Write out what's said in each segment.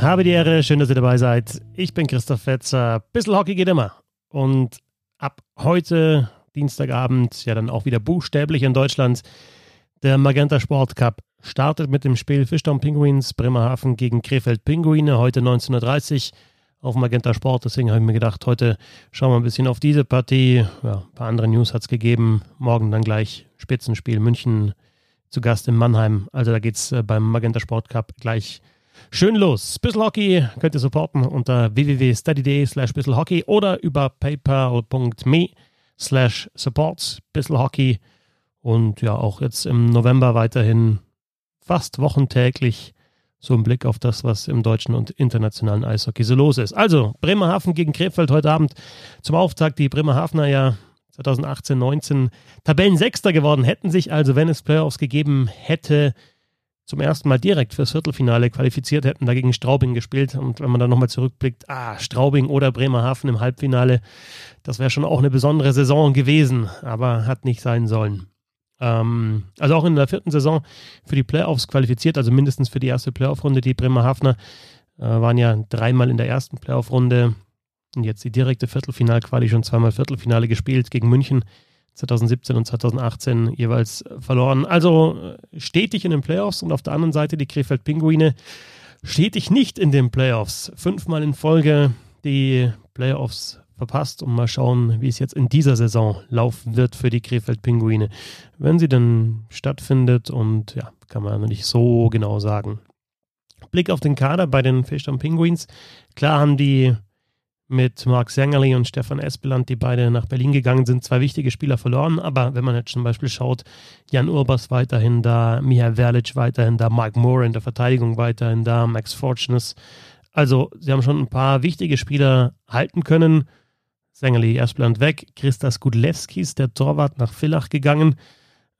Habe die Ehre, schön, dass ihr dabei seid. Ich bin Christoph Fetzer. Bissl Hockey geht immer. Und ab heute, Dienstagabend, ja dann auch wieder buchstäblich in Deutschland, der Magenta Sport Cup startet mit dem Spiel Fischtown Penguins Bremerhaven gegen Krefeld Pinguine heute 19.30 Uhr auf Magenta Sport. Deswegen habe ich mir gedacht, heute schauen wir ein bisschen auf diese Partie. Ja, ein paar andere News hat es gegeben. Morgen dann gleich Spitzenspiel München zu Gast in Mannheim. Also da geht es äh, beim Magenta Sport Cup gleich Schön los. Bissl Hockey könnt ihr supporten unter www.study.de slash Hockey oder über paypal.me slash supports Bissl. Und ja, auch jetzt im November weiterhin fast wochentäglich so ein Blick auf das, was im deutschen und internationalen Eishockey so los ist. Also, Bremerhaven gegen Krefeld heute Abend zum Auftakt. Die Bremerhavener ja 2018, 19 Tabellensechster geworden, hätten sich also, wenn es Playoffs gegeben hätte, zum ersten Mal direkt fürs Viertelfinale qualifiziert, hätten dagegen Straubing gespielt. Und wenn man dann nochmal zurückblickt, ah, Straubing oder Bremerhaven im Halbfinale, das wäre schon auch eine besondere Saison gewesen, aber hat nicht sein sollen. Ähm, also auch in der vierten Saison für die Playoffs qualifiziert, also mindestens für die erste Playoff-Runde. Die Bremerhavener äh, waren ja dreimal in der ersten Playoff-Runde und jetzt die direkte Viertelfinalquali schon zweimal Viertelfinale gespielt gegen München 2017 und 2018 jeweils verloren. Also äh, stetig in den Playoffs und auf der anderen Seite die Krefeld Pinguine stetig nicht in den Playoffs. Fünfmal in Folge die Playoffs verpasst und mal schauen, wie es jetzt in dieser Saison laufen wird für die Krefeld Pinguine. Wenn sie denn stattfindet und ja, kann man nicht so genau sagen. Blick auf den Kader bei den Fischtown Penguins. Klar haben die mit Mark Sängerli und Stefan Espeland, die beide nach Berlin gegangen sind, zwei wichtige Spieler verloren. Aber wenn man jetzt zum Beispiel schaut, Jan Urbas weiterhin da, Miha Verlic weiterhin da, Mike Moore in der Verteidigung weiterhin da, Max Fortunes. Also sie haben schon ein paar wichtige Spieler halten können. Sängerli, Espeland weg, Christas Gudlewskis, der Torwart, nach Villach gegangen.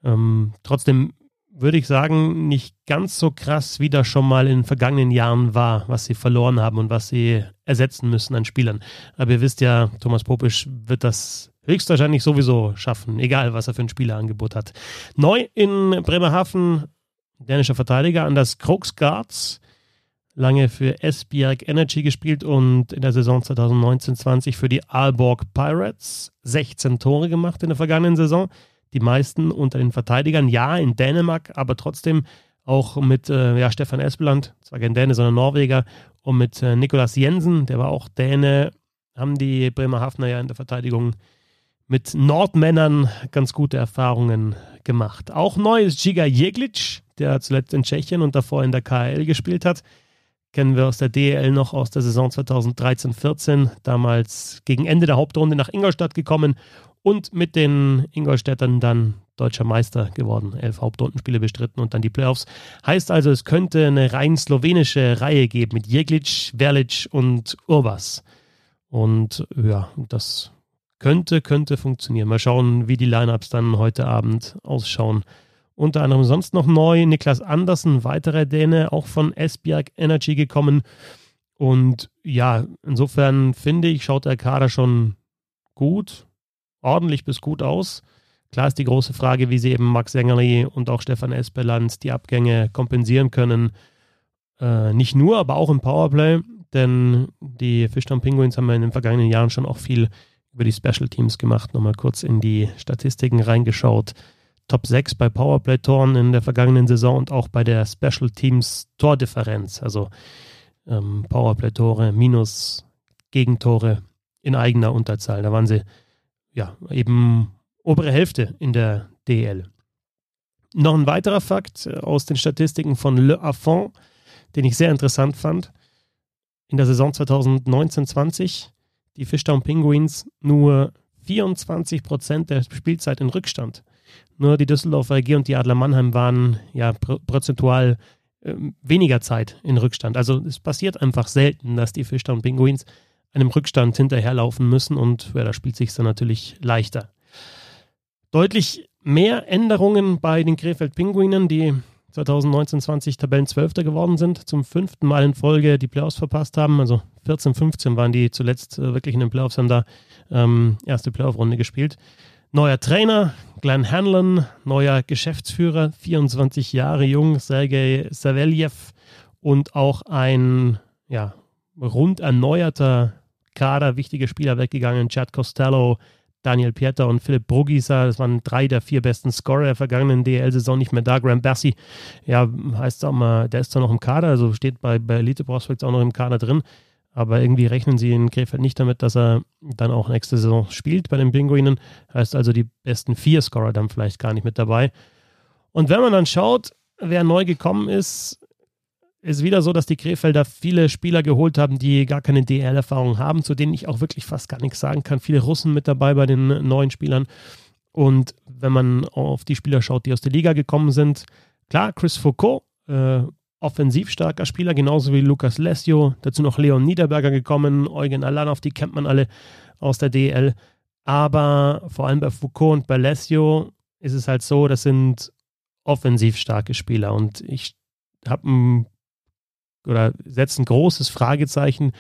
Ähm, trotzdem würde ich sagen, nicht ganz so krass, wie das schon mal in den vergangenen Jahren war, was sie verloren haben und was sie ersetzen müssen an Spielern. Aber ihr wisst ja, Thomas Popisch wird das höchstwahrscheinlich sowieso schaffen, egal was er für ein Spielerangebot hat. Neu in Bremerhaven, dänischer Verteidiger Anders Krogsgaards, lange für Esbjerg Energy gespielt und in der Saison 2019-20 für die Aalborg Pirates 16 Tore gemacht in der vergangenen Saison die meisten unter den Verteidigern. Ja, in Dänemark, aber trotzdem auch mit äh, ja, Stefan Espeland, zwar kein Däne, sondern Norweger, und mit äh, Nikolas Jensen, der war auch Däne, haben die Bremerhavener ja in der Verteidigung mit Nordmännern ganz gute Erfahrungen gemacht. Auch neu ist Giga Jeglic, der zuletzt in Tschechien und davor in der KL gespielt hat. Kennen wir aus der DEL noch aus der Saison 2013-14, damals gegen Ende der Hauptrunde nach Ingolstadt gekommen und mit den Ingolstädtern dann deutscher Meister geworden. Elf Hauptrundenspiele bestritten und dann die Playoffs. Heißt also, es könnte eine rein slowenische Reihe geben mit Jeglic, Verlic und Urbas. Und ja, das könnte, könnte funktionieren. Mal schauen, wie die Lineups dann heute Abend ausschauen. Unter anderem sonst noch neu Niklas Andersen, weiterer Däne, auch von Esbjerg Energy gekommen. Und ja, insofern finde ich, schaut der Kader schon gut, ordentlich bis gut aus. Klar ist die große Frage, wie sie eben Max Sängerli und auch Stefan Espeland die Abgänge kompensieren können. Äh, nicht nur, aber auch im Powerplay, denn die Fischtown Penguins haben ja in den vergangenen Jahren schon auch viel über die Special Teams gemacht. Nochmal kurz in die Statistiken reingeschaut. Top 6 bei Powerplay-Toren in der vergangenen Saison und auch bei der Special Teams Tordifferenz. Also ähm, Powerplay-Tore minus Gegentore in eigener Unterzahl. Da waren sie ja, eben obere Hälfte in der DL. Noch ein weiterer Fakt äh, aus den Statistiken von Le Affont, den ich sehr interessant fand. In der Saison 2019-20 die Fishtown Penguins nur 24 Prozent der Spielzeit in Rückstand. Nur die Düsseldorfer AG und die Adler Mannheim waren ja prozentual äh, weniger Zeit in Rückstand. Also es passiert einfach selten, dass die Fishtown Penguins einem Rückstand hinterherlaufen müssen und ja, da spielt sich dann natürlich leichter. Deutlich mehr Änderungen bei den Krefeld Pinguinen, die 2019-20 Tabellenzwölfter geworden sind, zum fünften Mal in Folge die Playoffs verpasst haben. Also 14, 15 waren die zuletzt äh, wirklich in den Playoffs, haben da ähm, erste Playoff-Runde gespielt. Neuer Trainer, Glenn Hanlon, neuer Geschäftsführer, 24 Jahre jung, Sergei Savelyev und auch ein ja, rund erneuerter Kader, wichtige Spieler weggegangen. Chad Costello, Daniel Pieter und Philipp Brugisa, das waren drei der vier besten Scorer der vergangenen DL-Saison nicht mehr da. Graham Bassi, ja, heißt auch mal, der ist zwar noch im Kader, also steht bei, bei Elite Prospects auch noch im Kader drin, aber irgendwie rechnen sie in Krefeld nicht damit, dass er dann auch nächste Saison spielt bei den Pinguinen. Heißt also, die besten vier Scorer dann vielleicht gar nicht mit dabei. Und wenn man dann schaut, wer neu gekommen ist, ist wieder so, dass die Krefelder viele Spieler geholt haben, die gar keine DL-Erfahrung haben, zu denen ich auch wirklich fast gar nichts sagen kann. Viele Russen mit dabei bei den neuen Spielern. Und wenn man auf die Spieler schaut, die aus der Liga gekommen sind, klar, Chris Foucault, äh, offensiv starker Spieler, genauso wie Lukas Lesio. Dazu noch Leon Niederberger gekommen, Eugen Alanov, die kennt man alle aus der DL. Aber vor allem bei Foucault und bei Lesio ist es halt so, das sind offensiv starke Spieler. Und ich habe ein oder setze ein großes Fragezeichen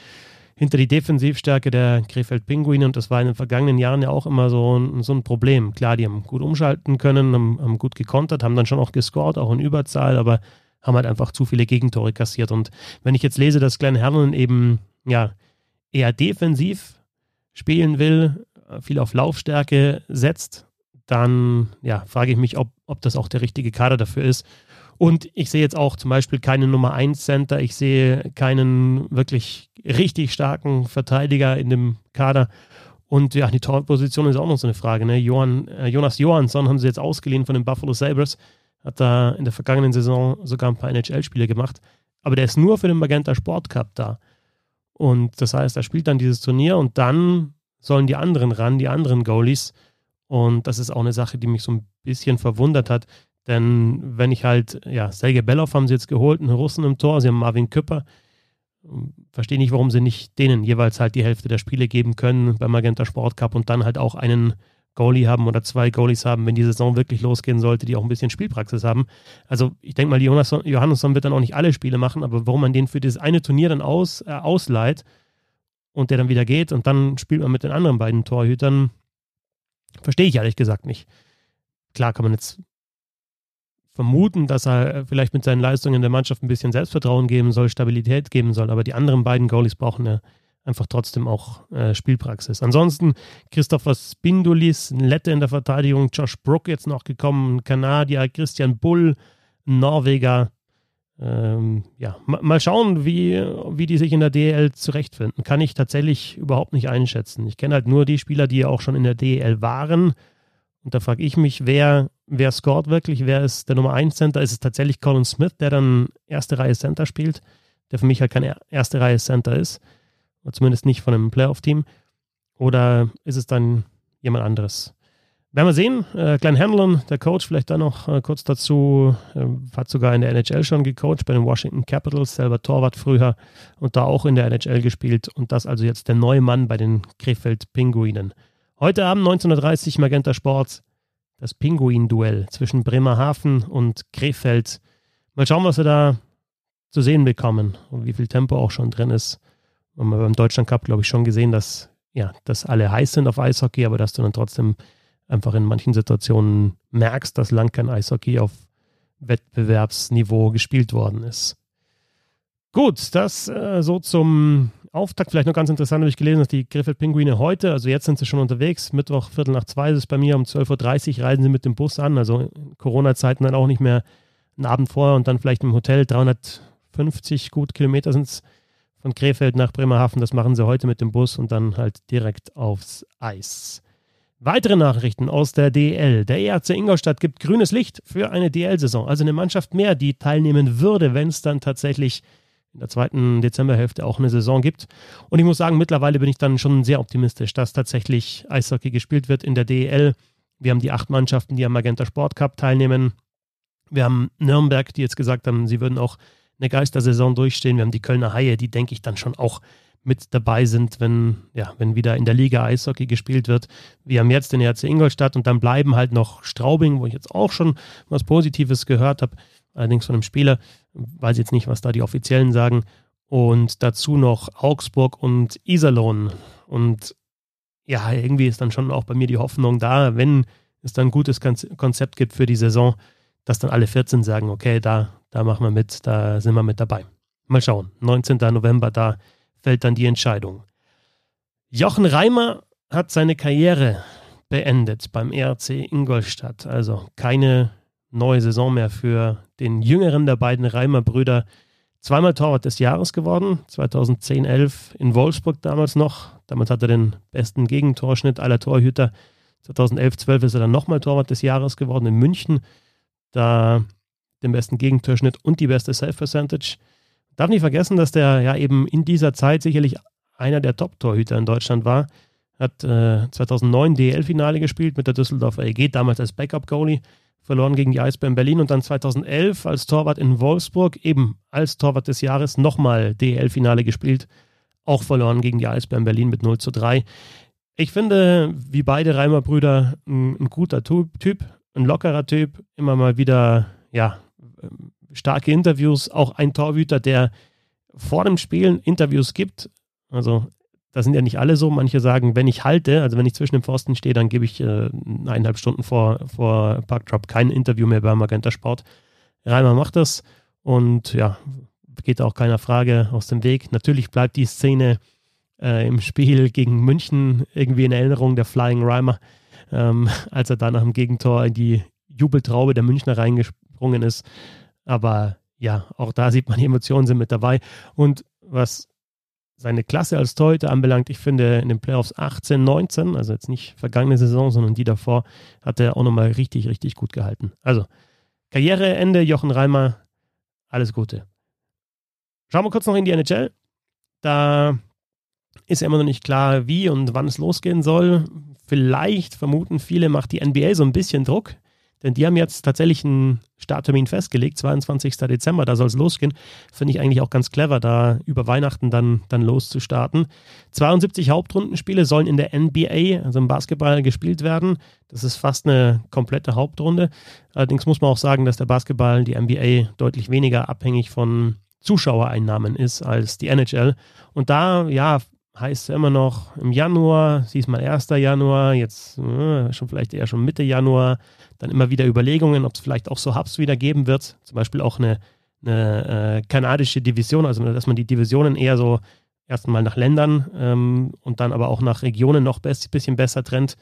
hinter die Defensivstärke der Krefeld Pinguine und das war in den vergangenen Jahren ja auch immer so ein, so ein Problem. Klar, die haben gut umschalten können, haben, haben gut gekontert, haben dann schon auch gescored, auch in Überzahl, aber haben halt einfach zu viele Gegentore kassiert. Und wenn ich jetzt lese, dass Glenn Herren eben ja eher defensiv spielen will, viel auf Laufstärke setzt, dann ja, frage ich mich, ob, ob das auch der richtige Kader dafür ist. Und ich sehe jetzt auch zum Beispiel keinen Nummer 1 Center, ich sehe keinen wirklich richtig starken Verteidiger in dem Kader. Und ja, die Torposition ist auch noch so eine Frage. Ne? Johann, äh, Jonas Johansson haben sie jetzt ausgeliehen von den Buffalo Sabres. Hat da in der vergangenen Saison sogar ein paar NHL-Spiele gemacht. Aber der ist nur für den Magenta Sport Cup da. Und das heißt, er spielt dann dieses Turnier und dann sollen die anderen ran, die anderen Goalies. Und das ist auch eine Sache, die mich so ein bisschen verwundert hat. Denn wenn ich halt, ja, Sergei Belloff haben sie jetzt geholt, einen Russen im Tor, sie haben Marvin Küpper. Verstehe nicht, warum sie nicht denen jeweils halt die Hälfte der Spiele geben können beim Magenta Sport Cup und dann halt auch einen Goalie haben oder zwei Goalies haben, wenn die Saison wirklich losgehen sollte, die auch ein bisschen Spielpraxis haben. Also ich denke mal, Johannesson wird dann auch nicht alle Spiele machen, aber warum man den für dieses eine Turnier dann aus, äh, ausleiht und der dann wieder geht und dann spielt man mit den anderen beiden Torhütern, verstehe ich ehrlich gesagt nicht. Klar kann man jetzt vermuten, dass er vielleicht mit seinen Leistungen der Mannschaft ein bisschen Selbstvertrauen geben soll, Stabilität geben soll, aber die anderen beiden Goalies brauchen eine einfach trotzdem auch äh, Spielpraxis. Ansonsten Christopher Spindulis, ein Lette in der Verteidigung, Josh Brook jetzt noch gekommen, Kanadier, Christian Bull, Norweger. Ähm, ja, mal schauen, wie, wie die sich in der DL zurechtfinden. Kann ich tatsächlich überhaupt nicht einschätzen. Ich kenne halt nur die Spieler, die ja auch schon in der DL waren. Und da frage ich mich, wer, wer scored wirklich? Wer ist der Nummer 1 Center? Ist es tatsächlich Colin Smith, der dann erste Reihe Center spielt, der für mich halt keine erste Reihe Center ist? zumindest nicht von einem Playoff-Team. Oder ist es dann jemand anderes? Werden wir sehen. Äh, Glenn Hanlon, der Coach, vielleicht da noch äh, kurz dazu, äh, hat sogar in der NHL schon gecoacht bei den Washington Capitals, selber Torwart früher und da auch in der NHL gespielt und das also jetzt der neue Mann bei den Krefeld Pinguinen. Heute Abend 1930 Magenta Sports das Pinguin-Duell zwischen Bremerhaven und Krefeld. Mal schauen, was wir da zu sehen bekommen und wie viel Tempo auch schon drin ist haben wir beim Deutschland Cup, glaube ich, schon gesehen, dass, ja, dass alle heiß sind auf Eishockey, aber dass du dann trotzdem einfach in manchen Situationen merkst, dass lang kein Eishockey auf Wettbewerbsniveau gespielt worden ist. Gut, das äh, so zum Auftakt. Vielleicht noch ganz interessant, habe ich gelesen, dass die Griffith Pinguine heute, also jetzt sind sie schon unterwegs, Mittwoch, Viertel nach zwei ist es bei mir, um 12.30 Uhr reisen sie mit dem Bus an, also Corona-Zeiten dann auch nicht mehr einen Abend vorher und dann vielleicht im Hotel, 350 gut Kilometer sind es von Krefeld nach Bremerhaven. Das machen sie heute mit dem Bus und dann halt direkt aufs Eis. Weitere Nachrichten aus der DL. Der ERC Ingolstadt gibt grünes Licht für eine DL-Saison. Also eine Mannschaft mehr, die teilnehmen würde, wenn es dann tatsächlich in der zweiten Dezemberhälfte auch eine Saison gibt. Und ich muss sagen, mittlerweile bin ich dann schon sehr optimistisch, dass tatsächlich Eishockey gespielt wird in der DL. Wir haben die acht Mannschaften, die am Magenta Sport Cup teilnehmen. Wir haben Nürnberg, die jetzt gesagt haben, sie würden auch eine Geistersaison durchstehen. Wir haben die Kölner Haie, die denke ich dann schon auch mit dabei sind, wenn, ja, wenn wieder in der Liga Eishockey gespielt wird. Wir haben jetzt den RC Ingolstadt und dann bleiben halt noch Straubing, wo ich jetzt auch schon was Positives gehört habe, allerdings von einem Spieler, weiß jetzt nicht, was da die Offiziellen sagen. Und dazu noch Augsburg und Iserlohn. Und ja, irgendwie ist dann schon auch bei mir die Hoffnung da, wenn es dann ein gutes Konzept gibt für die Saison, dass dann alle 14 sagen, okay, da, da machen wir mit, da sind wir mit dabei. Mal schauen. 19. November, da fällt dann die Entscheidung. Jochen Reimer hat seine Karriere beendet beim ERC Ingolstadt. Also keine neue Saison mehr für den jüngeren der beiden Reimer-Brüder. Zweimal Torwart des Jahres geworden, 2010, 11 in Wolfsburg damals noch. Damals hat er den besten Gegentorschnitt aller Torhüter. 2011, 12 ist er dann nochmal Torwart des Jahres geworden in München. Da den besten Gegentorschnitt und die beste Self-Percentage. Darf nicht vergessen, dass der ja eben in dieser Zeit sicherlich einer der Top-Torhüter in Deutschland war. Hat äh, 2009 DL-Finale gespielt mit der Düsseldorfer EG, damals als Backup-Goalie, verloren gegen die Eisbären Berlin und dann 2011 als Torwart in Wolfsburg, eben als Torwart des Jahres, nochmal DL-Finale gespielt, auch verloren gegen die Eisbären Berlin mit 0 zu 3. Ich finde, wie beide Reimer-Brüder, ein, ein guter Typ, ein lockerer Typ, immer mal wieder, ja, starke Interviews, auch ein Torhüter, der vor dem Spielen Interviews gibt. Also das sind ja nicht alle so. Manche sagen, wenn ich halte, also wenn ich zwischen dem Pfosten stehe, dann gebe ich äh, eineinhalb Stunden vor, vor Parkdrop kein Interview mehr beim Magenta Sport. Reimer macht das und ja, geht auch keiner Frage aus dem Weg. Natürlich bleibt die Szene äh, im Spiel gegen München irgendwie in Erinnerung, der Flying Reimer, ähm, als er da nach dem Gegentor in die Jubeltraube der Münchner reingesprungen ist. Aber ja, auch da sieht man, die Emotionen sind mit dabei. Und was seine Klasse als Torhüter anbelangt, ich finde in den Playoffs 18, 19, also jetzt nicht vergangene Saison, sondern die davor, hat er auch nochmal richtig, richtig gut gehalten. Also, Karriereende, Jochen Reimer, alles Gute. Schauen wir kurz noch in die NHL. Da ist ja immer noch nicht klar, wie und wann es losgehen soll. Vielleicht vermuten viele, macht die NBA so ein bisschen Druck. Denn die haben jetzt tatsächlich einen Starttermin festgelegt, 22. Dezember, da soll es losgehen. Finde ich eigentlich auch ganz clever, da über Weihnachten dann, dann loszustarten. 72 Hauptrundenspiele sollen in der NBA, also im Basketball, gespielt werden. Das ist fast eine komplette Hauptrunde. Allerdings muss man auch sagen, dass der Basketball, die NBA, deutlich weniger abhängig von Zuschauereinnahmen ist als die NHL. Und da, ja, heißt es immer noch im Januar, siehst mal 1. Januar, jetzt äh, schon vielleicht eher schon Mitte Januar, dann immer wieder Überlegungen, ob es vielleicht auch so Hubs wieder geben wird, zum Beispiel auch eine, eine äh, kanadische Division, also dass man die Divisionen eher so erstmal nach Ländern ähm, und dann aber auch nach Regionen noch ein bisschen besser trennt.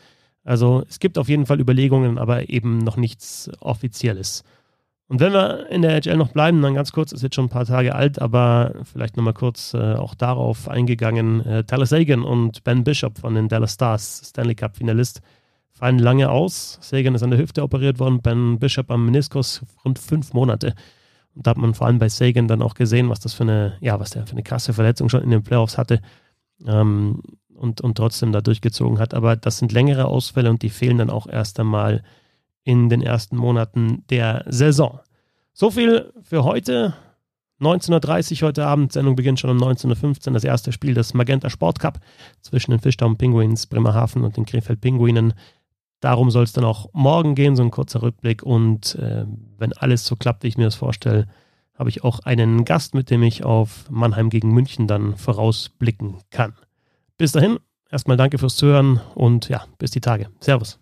Also es gibt auf jeden Fall Überlegungen, aber eben noch nichts Offizielles. Und wenn wir in der HL noch bleiben, dann ganz kurz, ist jetzt schon ein paar Tage alt, aber vielleicht nochmal kurz äh, auch darauf eingegangen. Äh, Tyler Sagan und Ben Bishop von den Dallas Stars, Stanley Cup-Finalist, fallen lange aus. Sagan ist an der Hüfte operiert worden, Ben Bishop am Meniskus rund fünf Monate. Und da hat man vor allem bei Sagan dann auch gesehen, was das für eine, ja, was der für eine krasse Verletzung schon in den Playoffs hatte. Ähm, und, und trotzdem da durchgezogen hat. Aber das sind längere Ausfälle und die fehlen dann auch erst einmal in den ersten Monaten der Saison. So viel für heute. 19.30 Uhr heute Abend. Sendung beginnt schon um 19.15 Uhr. Das erste Spiel des Magenta Sport Cup zwischen den Fischtown Penguins Bremerhaven und den Krefeld Pinguinen. Darum soll es dann auch morgen gehen, so ein kurzer Rückblick. Und äh, wenn alles so klappt, wie ich mir das vorstelle, habe ich auch einen Gast, mit dem ich auf Mannheim gegen München dann vorausblicken kann. Bis dahin, erstmal danke fürs Zuhören und ja, bis die Tage. Servus.